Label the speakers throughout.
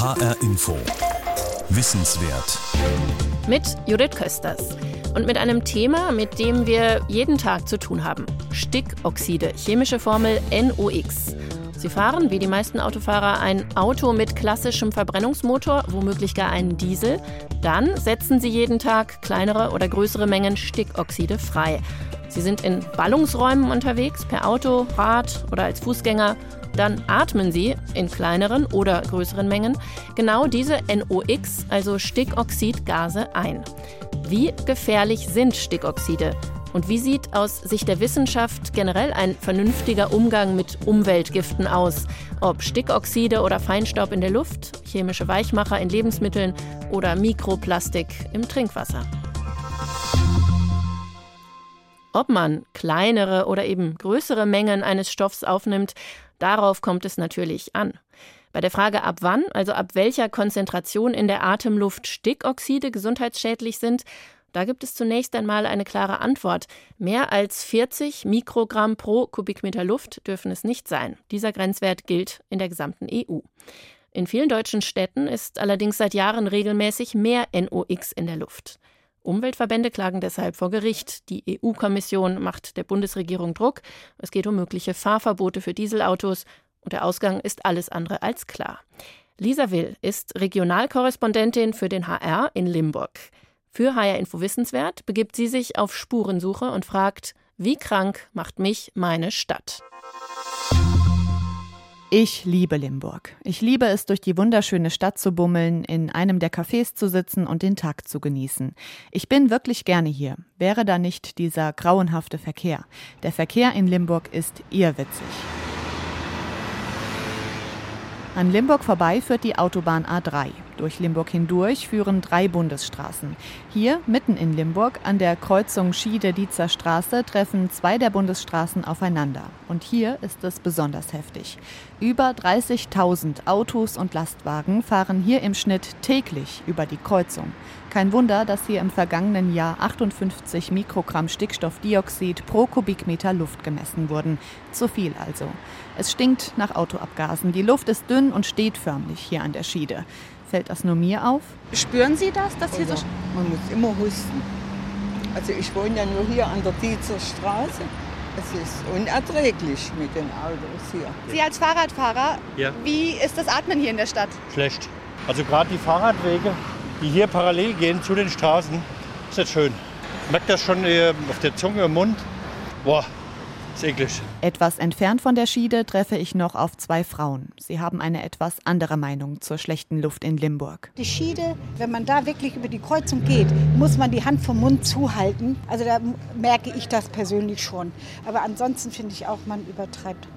Speaker 1: HR Info. Wissenswert.
Speaker 2: Mit Judith Kösters. Und mit einem Thema, mit dem wir jeden Tag zu tun haben. Stickoxide, chemische Formel NOx. Sie fahren, wie die meisten Autofahrer, ein Auto mit klassischem Verbrennungsmotor, womöglich gar einen Diesel. Dann setzen Sie jeden Tag kleinere oder größere Mengen Stickoxide frei. Sie sind in Ballungsräumen unterwegs, per Auto, Rad oder als Fußgänger. Dann atmen Sie in kleineren oder größeren Mengen genau diese NOx, also Stickoxidgase, ein. Wie gefährlich sind Stickoxide? Und wie sieht aus Sicht der Wissenschaft generell ein vernünftiger Umgang mit Umweltgiften aus? Ob Stickoxide oder Feinstaub in der Luft, chemische Weichmacher in Lebensmitteln oder Mikroplastik im Trinkwasser? Ob man kleinere oder eben größere Mengen eines Stoffs aufnimmt, darauf kommt es natürlich an. Bei der Frage, ab wann, also ab welcher Konzentration in der Atemluft Stickoxide gesundheitsschädlich sind, da gibt es zunächst einmal eine klare Antwort. Mehr als 40 Mikrogramm pro Kubikmeter Luft dürfen es nicht sein. Dieser Grenzwert gilt in der gesamten EU. In vielen deutschen Städten ist allerdings seit Jahren regelmäßig mehr NOx in der Luft. Umweltverbände klagen deshalb vor Gericht. Die EU-Kommission macht der Bundesregierung Druck. Es geht um mögliche Fahrverbote für Dieselautos. Und der Ausgang ist alles andere als klar. Lisa Will ist Regionalkorrespondentin für den HR in Limburg. Für HR Info Wissenswert begibt sie sich auf Spurensuche und fragt, wie krank macht mich meine Stadt?
Speaker 3: Ich liebe Limburg. Ich liebe es, durch die wunderschöne Stadt zu bummeln, in einem der Cafés zu sitzen und den Tag zu genießen. Ich bin wirklich gerne hier. Wäre da nicht dieser grauenhafte Verkehr. Der Verkehr in Limburg ist irrwitzig. An Limburg vorbei führt die Autobahn A3. Durch Limburg hindurch führen drei Bundesstraßen. Hier, mitten in Limburg, an der Kreuzung Schiede-Dietzer Straße, treffen zwei der Bundesstraßen aufeinander. Und hier ist es besonders heftig. Über 30.000 Autos und Lastwagen fahren hier im Schnitt täglich über die Kreuzung. Kein Wunder, dass hier im vergangenen Jahr 58 Mikrogramm Stickstoffdioxid pro Kubikmeter Luft gemessen wurden. Zu viel also. Es stinkt nach Autoabgasen. Die Luft ist dünn und steht förmlich hier an der Schiede. Fällt das nur mir auf?
Speaker 4: Spüren Sie das, dass hier
Speaker 5: also,
Speaker 4: so...
Speaker 5: Man muss immer husten. Also ich wohne ja nur hier an der Dietzer Straße. Es ist unerträglich mit den Autos hier.
Speaker 4: Sie als Fahrradfahrer,
Speaker 6: Ja.
Speaker 4: wie ist das Atmen hier in der Stadt?
Speaker 6: Schlecht. Also gerade die Fahrradwege, die hier parallel gehen zu den Straßen, ist nicht schön. Ich merke das schon äh, auf der Zunge im Mund. Boah, ist eklig.
Speaker 3: Etwas entfernt von der Schiede treffe ich noch auf zwei Frauen. Sie haben eine etwas andere Meinung zur schlechten Luft in Limburg.
Speaker 7: Die Schiede, wenn man da wirklich über die Kreuzung geht, muss man die Hand vom Mund zuhalten. Also da merke ich das persönlich schon. Aber ansonsten finde ich auch, man übertreibt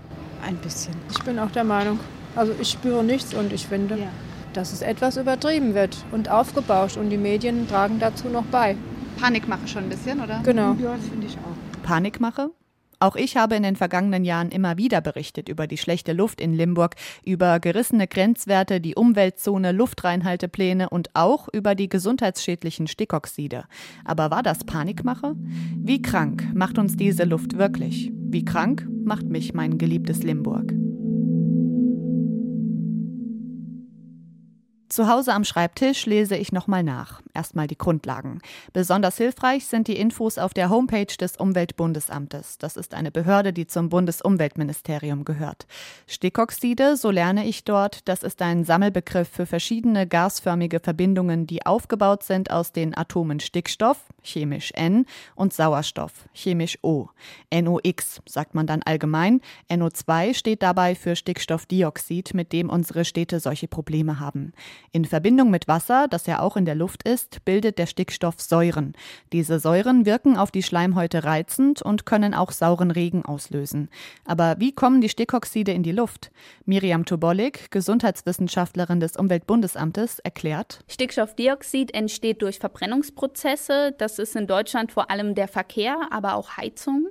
Speaker 7: ein bisschen.
Speaker 8: Ich bin auch der Meinung. Also ich spüre nichts und ich finde,
Speaker 7: Ja.
Speaker 8: Dass es etwas übertrieben wird und aufgebauscht und die Medien tragen dazu noch bei.
Speaker 4: Panikmache schon ein bisschen, oder?
Speaker 8: Genau.
Speaker 7: Ja, das finde ich auch.
Speaker 3: Panikmache? Auch ich habe in den vergangenen Jahren immer wieder berichtet über die schlechte Luft in Limburg, über gerissene Grenzwerte, die Umweltzone, Luftreinhaltepläne und auch über die gesundheitsschädlichen Stickoxide. Aber war das Panikmache? Wie krank macht uns diese Luft wirklich? Wie krank macht mich mein geliebtes Limburg? Zu Hause am Schreibtisch lese ich nochmal nach. Erstmal die Grundlagen. Besonders hilfreich sind die Infos auf der Homepage des Umweltbundesamtes. Das ist eine Behörde, die zum Bundesumweltministerium gehört. Stickoxide, so lerne ich dort, das ist ein Sammelbegriff für verschiedene gasförmige Verbindungen, die aufgebaut sind aus den Atomen Stickstoff, chemisch N, und Sauerstoff, chemisch O. NOx sagt man dann allgemein. NO2 steht dabei für Stickstoffdioxid, mit dem unsere Städte solche Probleme haben. In Verbindung mit Wasser, das ja auch in der Luft ist, bildet der Stickstoff Säuren. Diese Säuren wirken auf die Schleimhäute reizend und können auch sauren Regen auslösen. Aber wie kommen die Stickoxide in die Luft? Miriam Tobolik, Gesundheitswissenschaftlerin des Umweltbundesamtes, erklärt.
Speaker 9: Stickstoffdioxid entsteht durch Verbrennungsprozesse. Das ist in Deutschland vor allem der Verkehr, aber auch Heizung.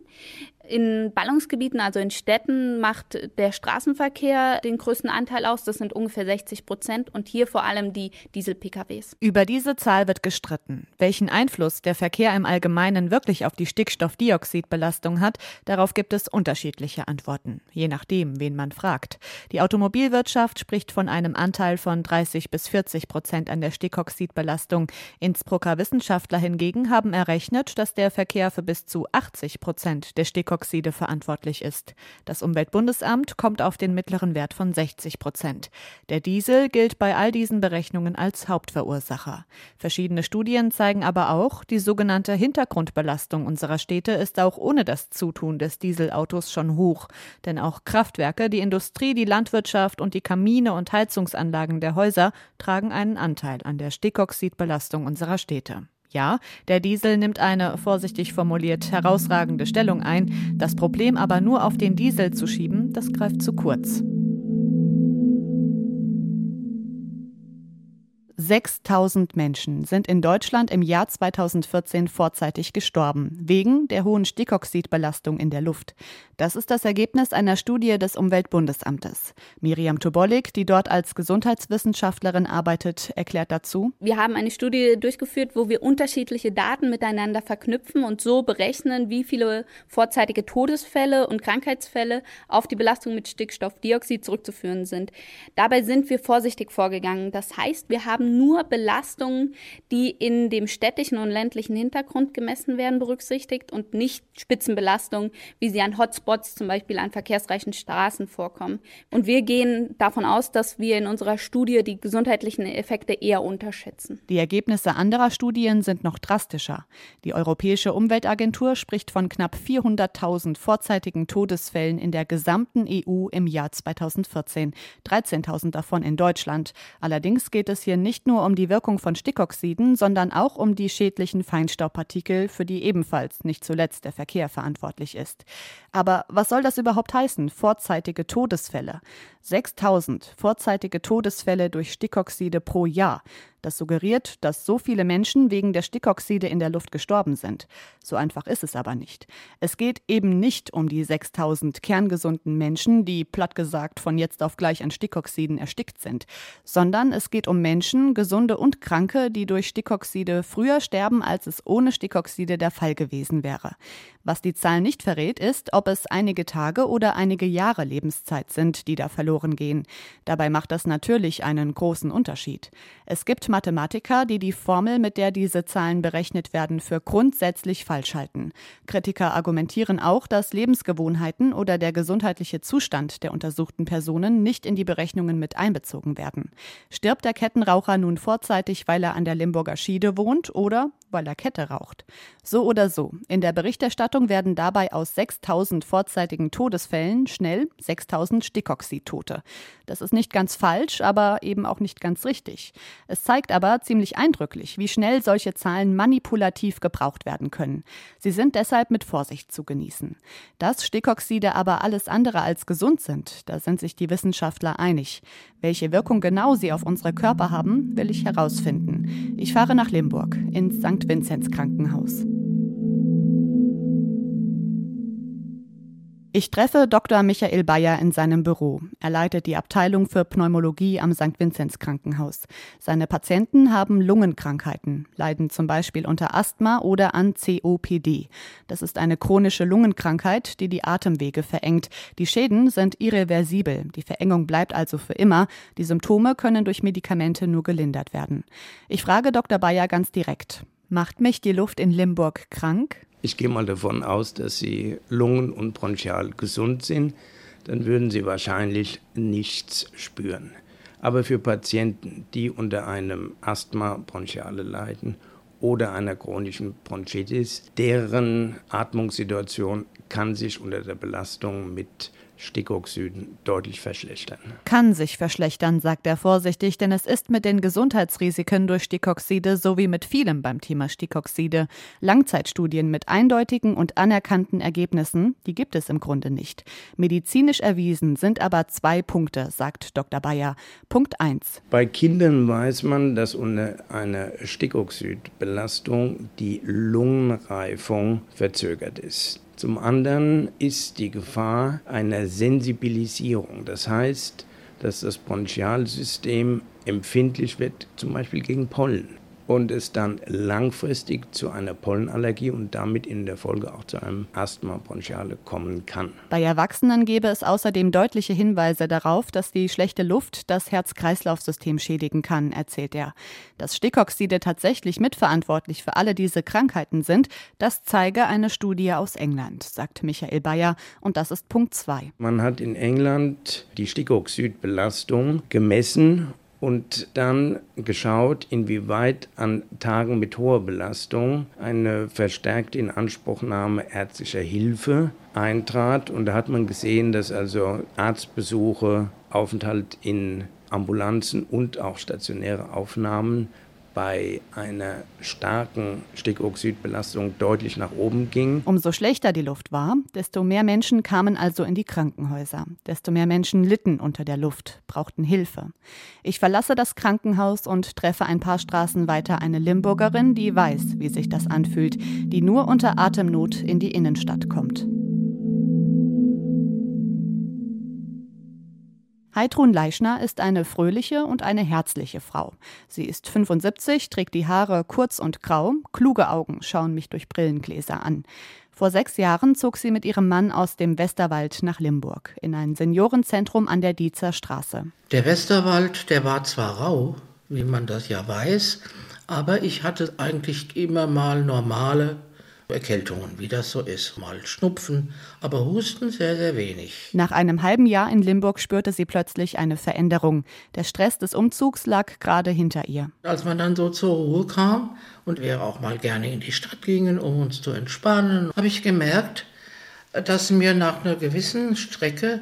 Speaker 9: In Ballungsgebieten, also in Städten, macht der Straßenverkehr den größten Anteil aus. Das sind ungefähr 60 Prozent und hier vor allem die Diesel-PKWs.
Speaker 3: Über diese Zahl wird gestritten. Welchen Einfluss der Verkehr im Allgemeinen wirklich auf die Stickstoffdioxidbelastung hat, darauf gibt es unterschiedliche Antworten, je nachdem, wen man fragt. Die Automobilwirtschaft spricht von einem Anteil von 30 bis 40 Prozent an der Stickoxidbelastung. Innsbrucker Wissenschaftler hingegen haben errechnet, dass der Verkehr für bis zu 80 Prozent der Stickoxide verantwortlich ist. Das Umweltbundesamt kommt auf den mittleren Wert von 60 Prozent. Der Diesel gilt bei all diesen Berechnungen als Hauptverursacher. Verschiedene Studien zeigen aber auch, die sogenannte Hintergrundbelastung unserer Städte ist auch ohne das Zutun des Dieselautos schon hoch. Denn auch Kraftwerke, die Industrie, die Landwirtschaft und die Kamine und Heizungsanlagen der Häuser tragen einen Anteil an der Stickoxidbelastung unserer Städte. Ja, der Diesel nimmt eine, vorsichtig formuliert, herausragende Stellung ein. Das Problem aber nur auf den Diesel zu schieben, das greift zu kurz. 6000 Menschen sind in Deutschland im Jahr 2014 vorzeitig gestorben, wegen der hohen Stickoxidbelastung in der Luft. Das ist das Ergebnis einer Studie des Umweltbundesamtes. Miriam Tubolik, die dort als Gesundheitswissenschaftlerin arbeitet, erklärt dazu.
Speaker 9: Wir haben eine Studie durchgeführt, wo wir unterschiedliche Daten miteinander verknüpfen und so berechnen, wie viele vorzeitige Todesfälle und Krankheitsfälle auf die Belastung mit Stickstoffdioxid zurückzuführen sind. Dabei sind wir vorsichtig vorgegangen. Das heißt, wir haben nur Belastungen, die in dem städtischen und ländlichen Hintergrund gemessen werden, berücksichtigt und nicht Spitzenbelastungen, wie sie an Hotspots, zum Beispiel an verkehrsreichen Straßen vorkommen. Und wir gehen davon aus, dass wir in unserer Studie die gesundheitlichen Effekte eher unterschätzen.
Speaker 3: Die Ergebnisse anderer Studien sind noch drastischer. Die Europäische Umweltagentur spricht von knapp 400.000 vorzeitigen Todesfällen in der gesamten EU im Jahr 2014, 13.000 davon in Deutschland. Allerdings geht es hier nicht nur um die Wirkung von Stickoxiden, sondern auch um die schädlichen Feinstaubpartikel, für die ebenfalls nicht zuletzt der Verkehr verantwortlich ist. Aber was soll das überhaupt heißen? Vorzeitige Todesfälle. 6000 vorzeitige Todesfälle durch Stickoxide pro Jahr. Das suggeriert, dass so viele Menschen wegen der Stickoxide in der Luft gestorben sind. So einfach ist es aber nicht. Es geht eben nicht um die 6000 kerngesunden Menschen, die platt gesagt von jetzt auf gleich an Stickoxiden erstickt sind, sondern es geht um Menschen, gesunde und kranke, die durch Stickoxide früher sterben, als es ohne Stickoxide der Fall gewesen wäre. Was die Zahl nicht verrät, ist, ob es einige Tage oder einige Jahre Lebenszeit sind, die da verloren gehen. Dabei macht das natürlich einen großen Unterschied. Es gibt Mathematiker, die die Formel, mit der diese Zahlen berechnet werden, für grundsätzlich falsch halten. Kritiker argumentieren auch, dass Lebensgewohnheiten oder der gesundheitliche Zustand der untersuchten Personen nicht in die Berechnungen mit einbezogen werden. Stirbt der Kettenraucher nun vorzeitig, weil er an der Limburger Schiede wohnt oder weil er Kette raucht? So oder so. In der Berichterstattung werden dabei aus 6000 vorzeitigen Todesfällen schnell 6000 Stickoxidtote. Das ist nicht ganz falsch, aber eben auch nicht ganz richtig. Es zeigt aber ziemlich eindrücklich, wie schnell solche Zahlen manipulativ gebraucht werden können. Sie sind deshalb mit Vorsicht zu genießen. Dass Stickoxide aber alles andere als gesund sind, da sind sich die Wissenschaftler einig. Welche Wirkung genau sie auf unsere Körper haben, will ich herausfinden. Ich fahre nach Limburg ins St. Vinzenz Krankenhaus. Ich treffe Dr. Michael Bayer in seinem Büro. Er leitet die Abteilung für Pneumologie am St. Vinzenz Krankenhaus. Seine Patienten haben Lungenkrankheiten, leiden zum Beispiel unter Asthma oder an COPD. Das ist eine chronische Lungenkrankheit, die die Atemwege verengt. Die Schäden sind irreversibel. Die Verengung bleibt also für immer. Die Symptome können durch Medikamente nur gelindert werden. Ich frage Dr. Bayer ganz direkt. Macht mich die Luft in Limburg krank?
Speaker 10: Ich gehe mal davon aus, dass Sie Lungen und bronchial gesund sind. Dann würden Sie wahrscheinlich nichts spüren. Aber für Patienten, die unter einem Asthma bronchiale leiden oder einer chronischen Bronchitis, deren Atmungssituation kann sich unter der Belastung mit Stickoxiden deutlich verschlechtern.
Speaker 3: Kann sich verschlechtern, sagt er vorsichtig, denn es ist mit den Gesundheitsrisiken durch Stickoxide sowie mit vielem beim Thema Stickoxide. Langzeitstudien mit eindeutigen und anerkannten Ergebnissen, die gibt es im Grunde nicht. Medizinisch erwiesen sind aber zwei Punkte, sagt Dr. Bayer. Punkt 1.
Speaker 10: Bei Kindern weiß man, dass unter einer Stickoxidbelastung die Lungenreifung verzögert ist. Zum anderen ist die Gefahr einer Sensibilisierung. Das heißt, dass das Bronchialsystem empfindlich wird, zum Beispiel gegen Pollen und es dann langfristig zu einer Pollenallergie und damit in der Folge auch zu einem Asthma bronchiale kommen kann.
Speaker 3: Bei Erwachsenen gäbe es außerdem deutliche Hinweise darauf, dass die schlechte Luft das Herz-Kreislauf-System schädigen kann, erzählt er. Dass Stickoxide tatsächlich mitverantwortlich für alle diese Krankheiten sind, das zeige eine Studie aus England, sagt Michael Bayer, und das ist Punkt 2.
Speaker 10: Man hat in England die Stickoxidbelastung gemessen und dann geschaut, inwieweit an Tagen mit hoher Belastung eine verstärkte Inanspruchnahme ärztlicher Hilfe eintrat. Und da hat man gesehen, dass also Arztbesuche, Aufenthalt in Ambulanzen und auch stationäre Aufnahmen bei einer starken Stickoxidbelastung deutlich nach oben ging.
Speaker 3: Umso schlechter die Luft war, desto mehr Menschen kamen also in die Krankenhäuser. Desto mehr Menschen litten unter der Luft, brauchten Hilfe. Ich verlasse das Krankenhaus und treffe ein paar Straßen weiter eine Limburgerin, die weiß, wie sich das anfühlt, die nur unter Atemnot in die Innenstadt kommt. Heidrun Leischner ist eine fröhliche und eine herzliche Frau. Sie ist 75, trägt die Haare kurz und grau, kluge Augen schauen mich durch Brillengläser an. Vor sechs Jahren zog sie mit ihrem Mann aus dem Westerwald nach Limburg, in ein Seniorenzentrum an der Diezer Straße.
Speaker 11: Der Westerwald, der war zwar rau, wie man das ja weiß, aber ich hatte eigentlich immer mal normale Erkältungen, wie das so ist. Mal Schnupfen, aber Husten sehr, sehr wenig.
Speaker 3: Nach einem halben Jahr in Limburg spürte sie plötzlich eine Veränderung. Der Stress des Umzugs lag gerade hinter ihr.
Speaker 11: Als man dann so zur Ruhe kam und wir auch mal gerne in die Stadt gingen, um uns zu entspannen, habe ich gemerkt, dass mir nach einer gewissen Strecke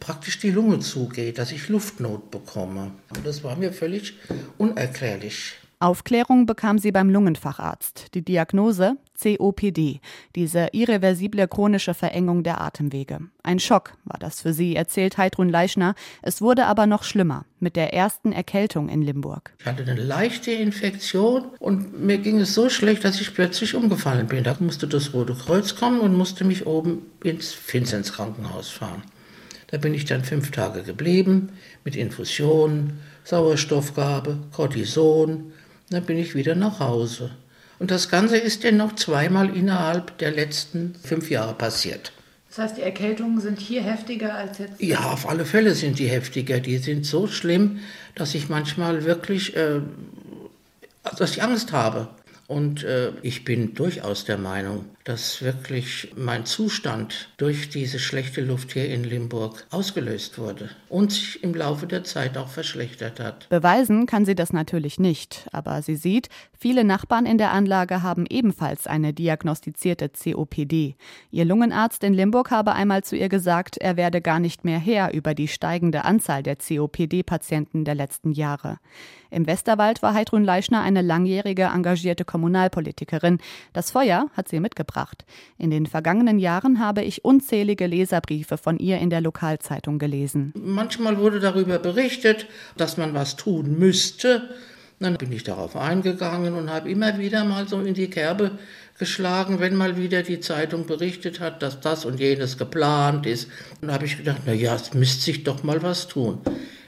Speaker 11: praktisch die Lunge zugeht, dass ich Luftnot bekomme. Und das war mir völlig unerklärlich.
Speaker 3: Aufklärung bekam sie beim Lungenfacharzt. Die Diagnose COPD, diese irreversible chronische Verengung der Atemwege. Ein Schock war das für sie, erzählt Heidrun Leischner. Es wurde aber noch schlimmer mit der ersten Erkältung in Limburg.
Speaker 11: Ich hatte eine leichte Infektion und mir ging es so schlecht, dass ich plötzlich umgefallen bin. Da musste das Rote Kreuz kommen und musste mich oben ins Vinzenz Krankenhaus fahren. Da bin ich dann fünf Tage geblieben mit Infusionen, Sauerstoffgabe, Cortison, dann bin ich wieder nach Hause. Und das Ganze ist ja noch zweimal innerhalb der letzten fünf Jahre passiert.
Speaker 4: Das heißt, die Erkältungen sind hier heftiger als jetzt?
Speaker 11: Ja, auf alle Fälle sind die heftiger. Die sind so schlimm, dass ich manchmal wirklich, äh, dass ich Angst habe. Und äh, ich bin durchaus der Meinung, dass wirklich mein Zustand durch diese schlechte Luft hier in Limburg ausgelöst wurde und sich im Laufe der Zeit auch verschlechtert hat.
Speaker 3: Beweisen kann sie das natürlich nicht, aber sie sieht, viele Nachbarn in der Anlage haben ebenfalls eine diagnostizierte COPD. Ihr Lungenarzt in Limburg habe einmal zu ihr gesagt, er werde gar nicht mehr her über die steigende Anzahl der COPD-Patienten der letzten Jahre. Im Westerwald war Heidrun Leischner eine langjährige engagierte Kommunalpolitikerin. Das Feuer hat sie mitgebracht. In den vergangenen Jahren habe ich unzählige Leserbriefe von ihr in der Lokalzeitung gelesen.
Speaker 11: Manchmal wurde darüber berichtet, dass man was tun müsste. Dann bin ich darauf eingegangen und habe immer wieder mal so in die Kerbe geschlagen, wenn mal wieder die Zeitung berichtet hat, dass das und jenes geplant ist. Und da habe ich gedacht, na ja, es müsste sich doch mal was tun.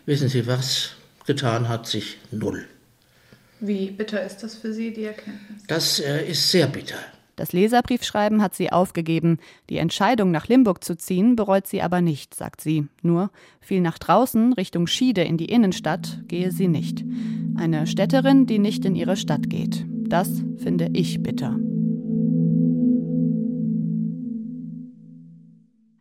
Speaker 11: Wissen Sie was? Getan hat sich null.
Speaker 4: Wie bitter ist das für Sie, die Erkenntnis?
Speaker 11: Das äh, ist sehr bitter.
Speaker 3: Das Leserbriefschreiben hat sie aufgegeben. Die Entscheidung, nach Limburg zu ziehen, bereut sie aber nicht, sagt sie. Nur, viel nach draußen, Richtung Schiede in die Innenstadt, gehe sie nicht. Eine Städterin, die nicht in ihre Stadt geht. Das finde ich bitter.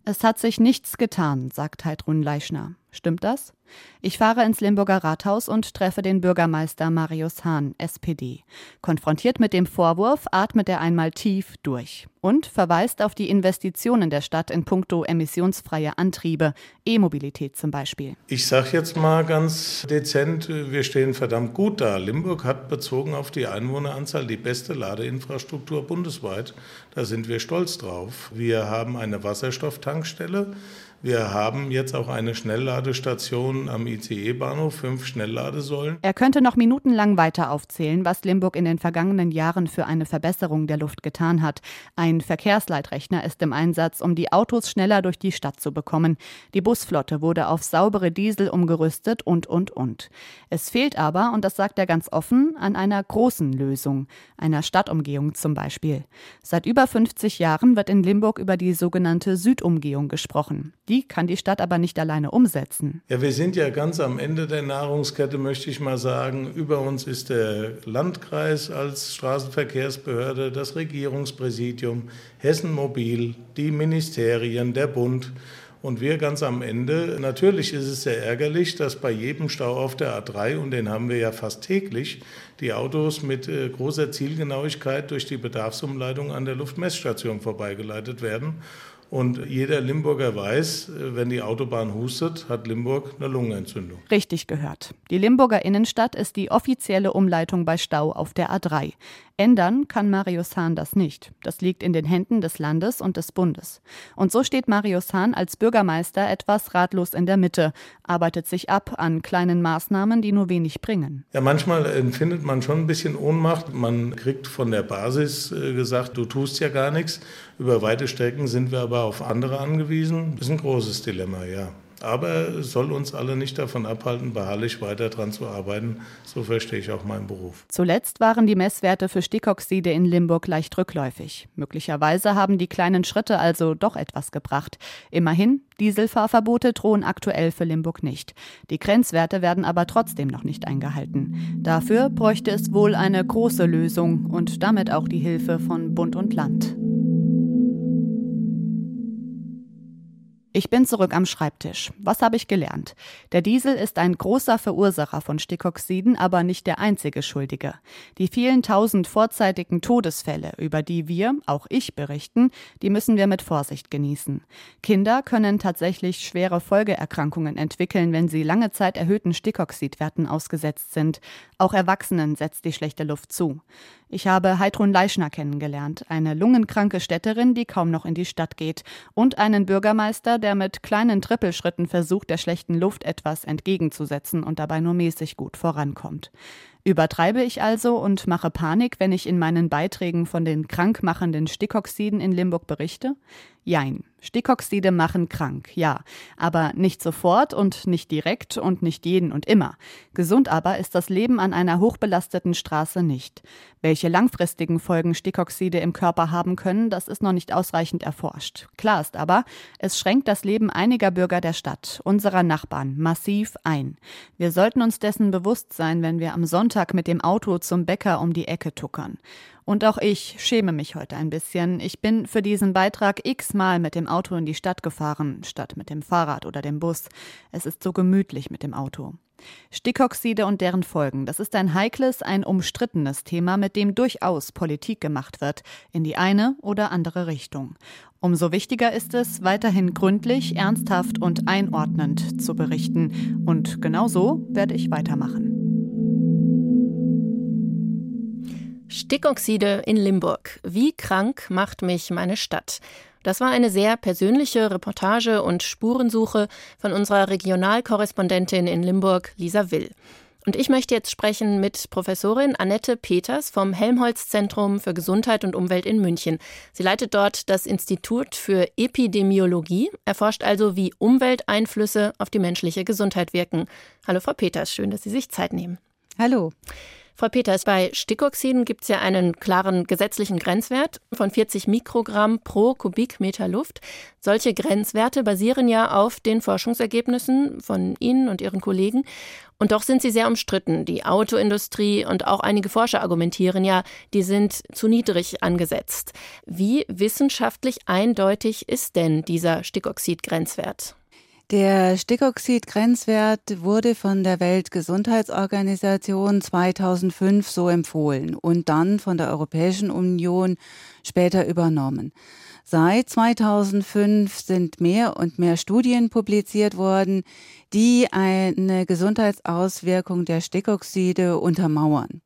Speaker 3: Es hat sich nichts getan, sagt Heidrun Leischner. Stimmt das? Ich fahre ins Limburger Rathaus und treffe den Bürgermeister Marius Hahn, SPD. Konfrontiert mit dem Vorwurf atmet er einmal tief durch und verweist auf die Investitionen der Stadt in puncto emissionsfreie Antriebe, E-Mobilität zum Beispiel.
Speaker 12: Ich sage jetzt mal ganz dezent, wir stehen verdammt gut da. Limburg hat bezogen auf die Einwohneranzahl die beste Ladeinfrastruktur bundesweit. Da sind wir stolz drauf. Wir haben eine Wasserstofftankstelle Wir haben jetzt auch eine Schnellladestation am ICE-Bahnhof, fünf Schnellladesäulen.
Speaker 3: Er könnte noch minutenlang weiter aufzählen, was Limburg in den vergangenen Jahren für eine Verbesserung der Luft getan hat. Ein Verkehrsleitrechner ist im Einsatz, um die Autos schneller durch die Stadt zu bekommen. Die Busflotte wurde auf saubere Diesel umgerüstet und, und, und. Es fehlt aber, und das sagt er ganz offen, an einer großen Lösung, einer Stadtumgehung zum Beispiel. Seit über 50 Jahren wird in Limburg über die sogenannte Südumgehung gesprochen. Die kann die Stadt aber nicht alleine umsetzen.
Speaker 12: Ja, wir sind ja ganz am Ende der Nahrungskette, möchte ich mal sagen. Über uns ist der Landkreis als Straßenverkehrsbehörde, das Regierungspräsidium, Hessen Mobil, die Ministerien, der Bund. Und wir ganz am Ende, natürlich ist es sehr ärgerlich, dass bei jedem Stau auf der A3, und den haben wir ja fast täglich, die Autos mit äh, großer Zielgenauigkeit durch die Bedarfsumleitung an der Luftmessstation vorbeigeleitet werden. Und jeder Limburger weiß, äh, wenn die Autobahn hustet, hat Limburg eine Lungenentzündung.
Speaker 3: Richtig gehört. Die Limburger Innenstadt ist die offizielle Umleitung bei Stau auf der A3. Ändern kann Marius Hahn das nicht. Das liegt in den Händen des Landes und des Bundes. Und so steht Marius Hahn als Bürgermeister etwas ratlos in der Mitte, arbeitet sich ab an kleinen Maßnahmen, die nur wenig bringen.
Speaker 12: Ja, manchmal empfindet man schon ein bisschen Ohnmacht. Man kriegt von der Basis äh, gesagt, du tust ja gar nichts. Über weite Strecken sind wir aber auf andere angewiesen. Das ist ein großes Dilemma, ja. Aber es soll uns alle nicht davon abhalten, beharrlich weiter daran zu arbeiten. So verstehe ich auch meinen Beruf.
Speaker 3: Zuletzt waren die Messwerte für Stickoxide in Limburg leicht rückläufig. Möglicherweise haben die kleinen Schritte also doch etwas gebracht. Immerhin, Dieselfahrverbote drohen aktuell für Limburg nicht. Die Grenzwerte werden aber trotzdem noch nicht eingehalten. Dafür bräuchte es wohl eine große Lösung und damit auch die Hilfe von Bund und Land. Ich bin zurück am Schreibtisch. Was habe ich gelernt? Der Diesel ist ein großer Verursacher von Stickoxiden, aber nicht der einzige Schuldige. Die vielen tausend vorzeitigen Todesfälle, über die wir, auch ich, berichten, die müssen wir mit Vorsicht genießen. Kinder können tatsächlich schwere Folgeerkrankungen entwickeln, wenn sie lange Zeit erhöhten Stickoxidwerten ausgesetzt sind. Auch Erwachsenen setzt die schlechte Luft zu. Ich habe Heidrun Leischner kennengelernt, eine lungenkranke Städterin, die kaum noch in die Stadt geht, und einen Bürgermeister, der mit kleinen Trippelschritten versucht, der schlechten Luft etwas entgegenzusetzen und dabei nur mäßig gut vorankommt. Übertreibe ich also und mache Panik, wenn ich in meinen Beiträgen von den krankmachenden Stickoxiden in Limburg berichte? Jein. Stickoxide machen krank, ja, aber nicht sofort und nicht direkt und nicht jeden und immer. Gesund aber ist das Leben an einer hochbelasteten Straße nicht. Welche langfristigen Folgen Stickoxide im Körper haben können, das ist noch nicht ausreichend erforscht. Klar ist aber, es schränkt das Leben einiger Bürger der Stadt, unserer Nachbarn, massiv ein. Wir sollten uns dessen bewusst sein, wenn wir am Sonntag mit dem Auto zum Bäcker um die Ecke tuckern. Und auch ich schäme mich heute ein bisschen. Ich bin für diesen Beitrag x-mal mit dem Auto in die Stadt gefahren, statt mit dem Fahrrad oder dem Bus. Es ist so gemütlich mit dem Auto. Stickoxide und deren Folgen, das ist ein heikles, ein umstrittenes Thema, mit dem durchaus Politik gemacht wird, in die eine oder andere Richtung. Umso wichtiger ist es, weiterhin gründlich, ernsthaft und einordnend zu berichten. Und genau so werde ich weitermachen.
Speaker 2: Stickoxide in Limburg. Wie krank macht mich meine Stadt? Das war eine sehr persönliche Reportage und Spurensuche von unserer Regionalkorrespondentin in Limburg, Lisa Will. Und ich möchte jetzt sprechen mit Professorin Annette Peters vom Helmholtz-Zentrum für Gesundheit und Umwelt in München. Sie leitet dort das Institut für Epidemiologie, erforscht also, wie Umwelteinflüsse auf die menschliche Gesundheit wirken. Hallo, Frau Peters, schön, dass Sie sich Zeit nehmen.
Speaker 13: Hallo.
Speaker 2: Frau Peters, bei Stickoxiden gibt es ja einen klaren gesetzlichen Grenzwert von 40 Mikrogramm pro Kubikmeter Luft. Solche Grenzwerte basieren ja auf den Forschungsergebnissen von Ihnen und Ihren Kollegen. Und doch sind sie sehr umstritten. Die Autoindustrie und auch einige Forscher argumentieren ja, die sind zu niedrig angesetzt. Wie wissenschaftlich eindeutig ist denn dieser Stickoxid-Grenzwert?
Speaker 13: Der Stickoxid-Grenzwert wurde von der Weltgesundheitsorganisation 2005 so empfohlen und dann von der Europäischen Union später übernommen. Seit 2005 sind mehr und mehr Studien publiziert worden, die eine Gesundheitsauswirkung der Stickoxide untermauern.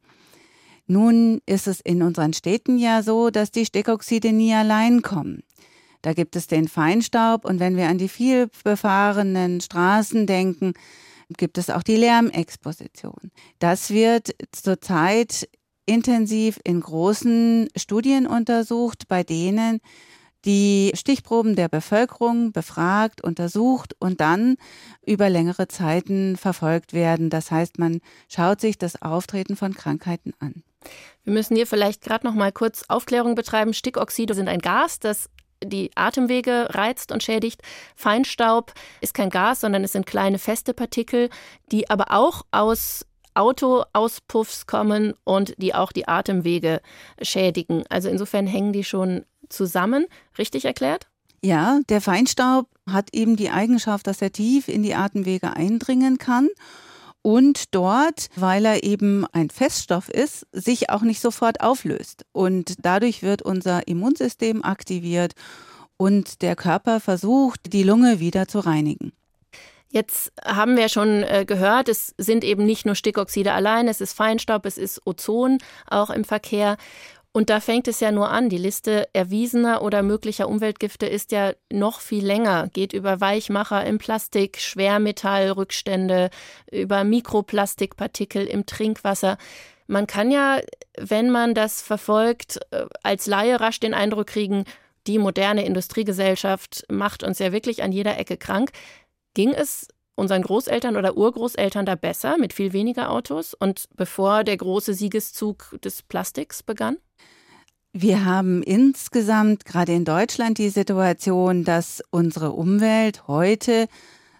Speaker 13: Nun ist es in unseren Städten ja so, dass die Stickoxide nie allein kommen. Da gibt es den Feinstaub und wenn wir an die viel befahrenen Straßen denken, gibt es auch die Lärmexposition. Das wird zurzeit intensiv in großen Studien untersucht, bei denen die Stichproben der Bevölkerung befragt, untersucht und dann über längere Zeiten verfolgt werden. Das heißt, man schaut sich das Auftreten von Krankheiten an.
Speaker 2: Wir müssen hier vielleicht gerade noch mal kurz Aufklärung betreiben. Stickoxide sind ein Gas, das die Atemwege reizt und schädigt. Feinstaub ist kein Gas, sondern es sind kleine feste Partikel, die aber auch aus Autoauspuffs kommen und die auch die Atemwege schädigen. Also insofern hängen die schon zusammen. Richtig erklärt?
Speaker 13: Ja, der Feinstaub hat eben die Eigenschaft, dass er tief in die Atemwege eindringen kann und dort, weil er eben ein Feststoff ist, sich auch nicht sofort auflöst. Und dadurch wird unser Immunsystem aktiviert und der Körper versucht, die Lunge wieder zu reinigen.
Speaker 2: Jetzt haben wir schon äh, gehört, es sind eben nicht nur Stickoxide allein, es ist Feinstaub, es ist Ozon auch im Verkehr. Und da fängt es ja nur an. Die Liste erwiesener oder möglicher Umweltgifte ist ja noch viel länger, geht über Weichmacher im Plastik, Schwermetallrückstände, über Mikroplastikpartikel im Trinkwasser. Man kann ja, wenn man das verfolgt, äh, als Laie rasch den Eindruck kriegen, die moderne Industriegesellschaft macht uns ja wirklich an jeder Ecke krank. Ging es unseren Großeltern oder Urgroßeltern da besser mit viel weniger Autos und bevor der große Siegeszug des Plastiks begann?
Speaker 13: Wir haben insgesamt gerade in Deutschland die Situation, dass unsere Umwelt heute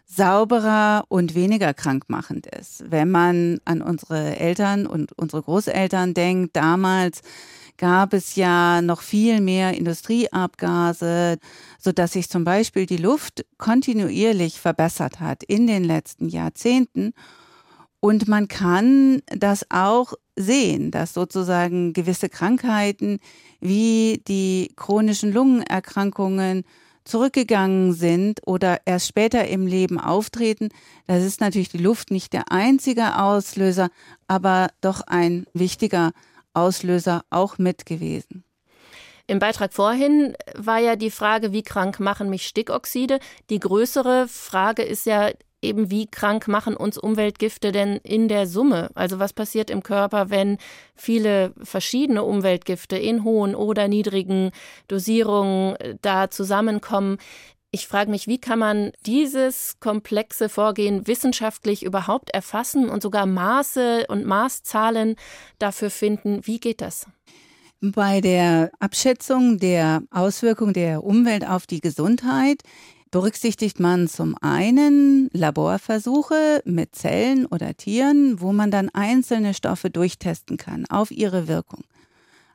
Speaker 13: sauberer und weniger krankmachend ist. Wenn man an unsere Eltern und unsere Großeltern denkt, damals gab es ja noch viel mehr Industrieabgase, so dass sich zum Beispiel die Luft kontinuierlich verbessert hat in den letzten Jahrzehnten. Und man kann das auch sehen, dass sozusagen gewisse Krankheiten wie die chronischen Lungenerkrankungen zurückgegangen sind oder erst später im Leben auftreten. Das ist natürlich die Luft nicht der einzige Auslöser, aber doch ein wichtiger Auslöser auch mit gewesen.
Speaker 2: Im Beitrag vorhin war ja die Frage, wie krank machen mich Stickoxide? Die größere Frage ist ja eben, wie krank machen uns Umweltgifte denn in der Summe? Also was passiert im Körper, wenn viele verschiedene Umweltgifte in hohen oder niedrigen Dosierungen äh, da zusammenkommen? Ich frage mich, wie kann man dieses komplexe Vorgehen wissenschaftlich überhaupt erfassen und sogar Maße und Maßzahlen dafür finden? Wie geht das?
Speaker 13: Bei der Abschätzung der Auswirkung der Umwelt auf die Gesundheit berücksichtigt man zum einen Laborversuche mit Zellen oder Tieren, wo man dann einzelne Stoffe durchtesten kann auf ihre Wirkung.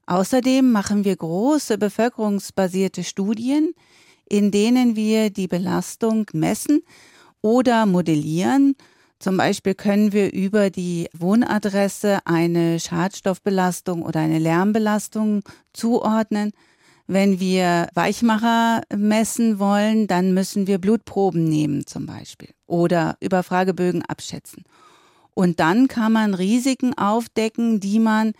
Speaker 13: Außerdem machen wir große bevölkerungsbasierte Studien, in denen wir die Belastung messen oder modellieren. Zum Beispiel können wir über die Wohnadresse eine Schadstoffbelastung oder eine Lärmbelastung zuordnen. Wenn wir Weichmacher messen wollen, dann müssen wir Blutproben nehmen zum Beispiel oder über Fragebögen abschätzen. Und dann kann man Risiken aufdecken, die man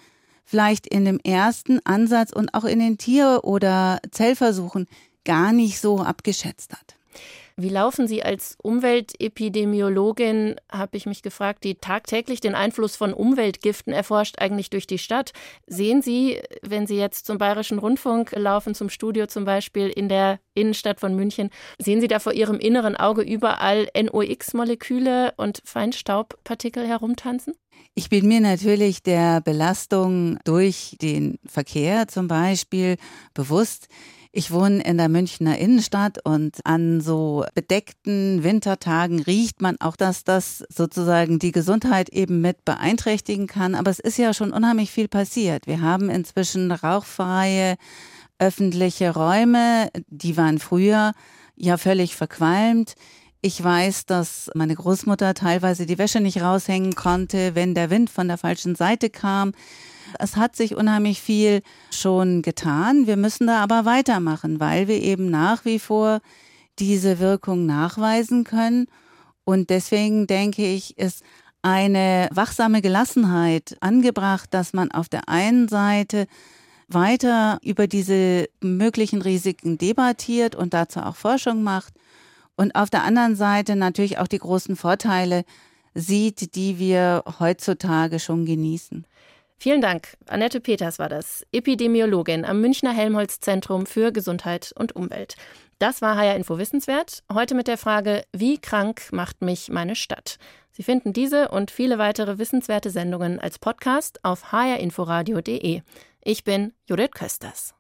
Speaker 13: vielleicht in dem ersten Ansatz und auch in den Tier- oder Zellversuchen gar nicht so abgeschätzt hat.
Speaker 2: Wie laufen Sie als Umweltepidemiologin, habe ich mich gefragt, die tagtäglich den Einfluss von Umweltgiften erforscht, eigentlich durch die Stadt? Sehen Sie, wenn Sie jetzt zum Bayerischen Rundfunk laufen, zum Studio zum Beispiel in der Innenstadt von München, sehen Sie da vor Ihrem inneren Auge überall NOx-Moleküle und Feinstaubpartikel herumtanzen?
Speaker 13: Ich bin mir natürlich der Belastung durch den Verkehr zum Beispiel bewusst. Ich wohne in der Münchner Innenstadt und an so bedeckten Wintertagen riecht man auch, dass das sozusagen die Gesundheit eben mit beeinträchtigen kann. Aber es ist ja schon unheimlich viel passiert. Wir haben inzwischen rauchfreie öffentliche Räume, die waren früher ja völlig verqualmt. Ich weiß, dass meine Großmutter teilweise die Wäsche nicht raushängen konnte, wenn der Wind von der falschen Seite kam. Es hat sich unheimlich viel schon getan. Wir müssen da aber weitermachen, weil wir eben nach wie vor diese Wirkung nachweisen können. Und deswegen denke ich, ist eine wachsame Gelassenheit angebracht, dass man auf der einen Seite weiter über diese möglichen Risiken debattiert und dazu auch Forschung macht und auf der anderen Seite natürlich auch die großen Vorteile sieht, die wir heutzutage schon genießen.
Speaker 2: Vielen Dank. Annette Peters war das, Epidemiologin am Münchner Helmholtz Zentrum für Gesundheit und Umwelt. Das war HR Info Wissenswert. Heute mit der Frage, wie krank macht mich meine Stadt? Sie finden diese und viele weitere wissenswerte Sendungen als Podcast auf hrinforadio.de. Ich bin Judith Kösters.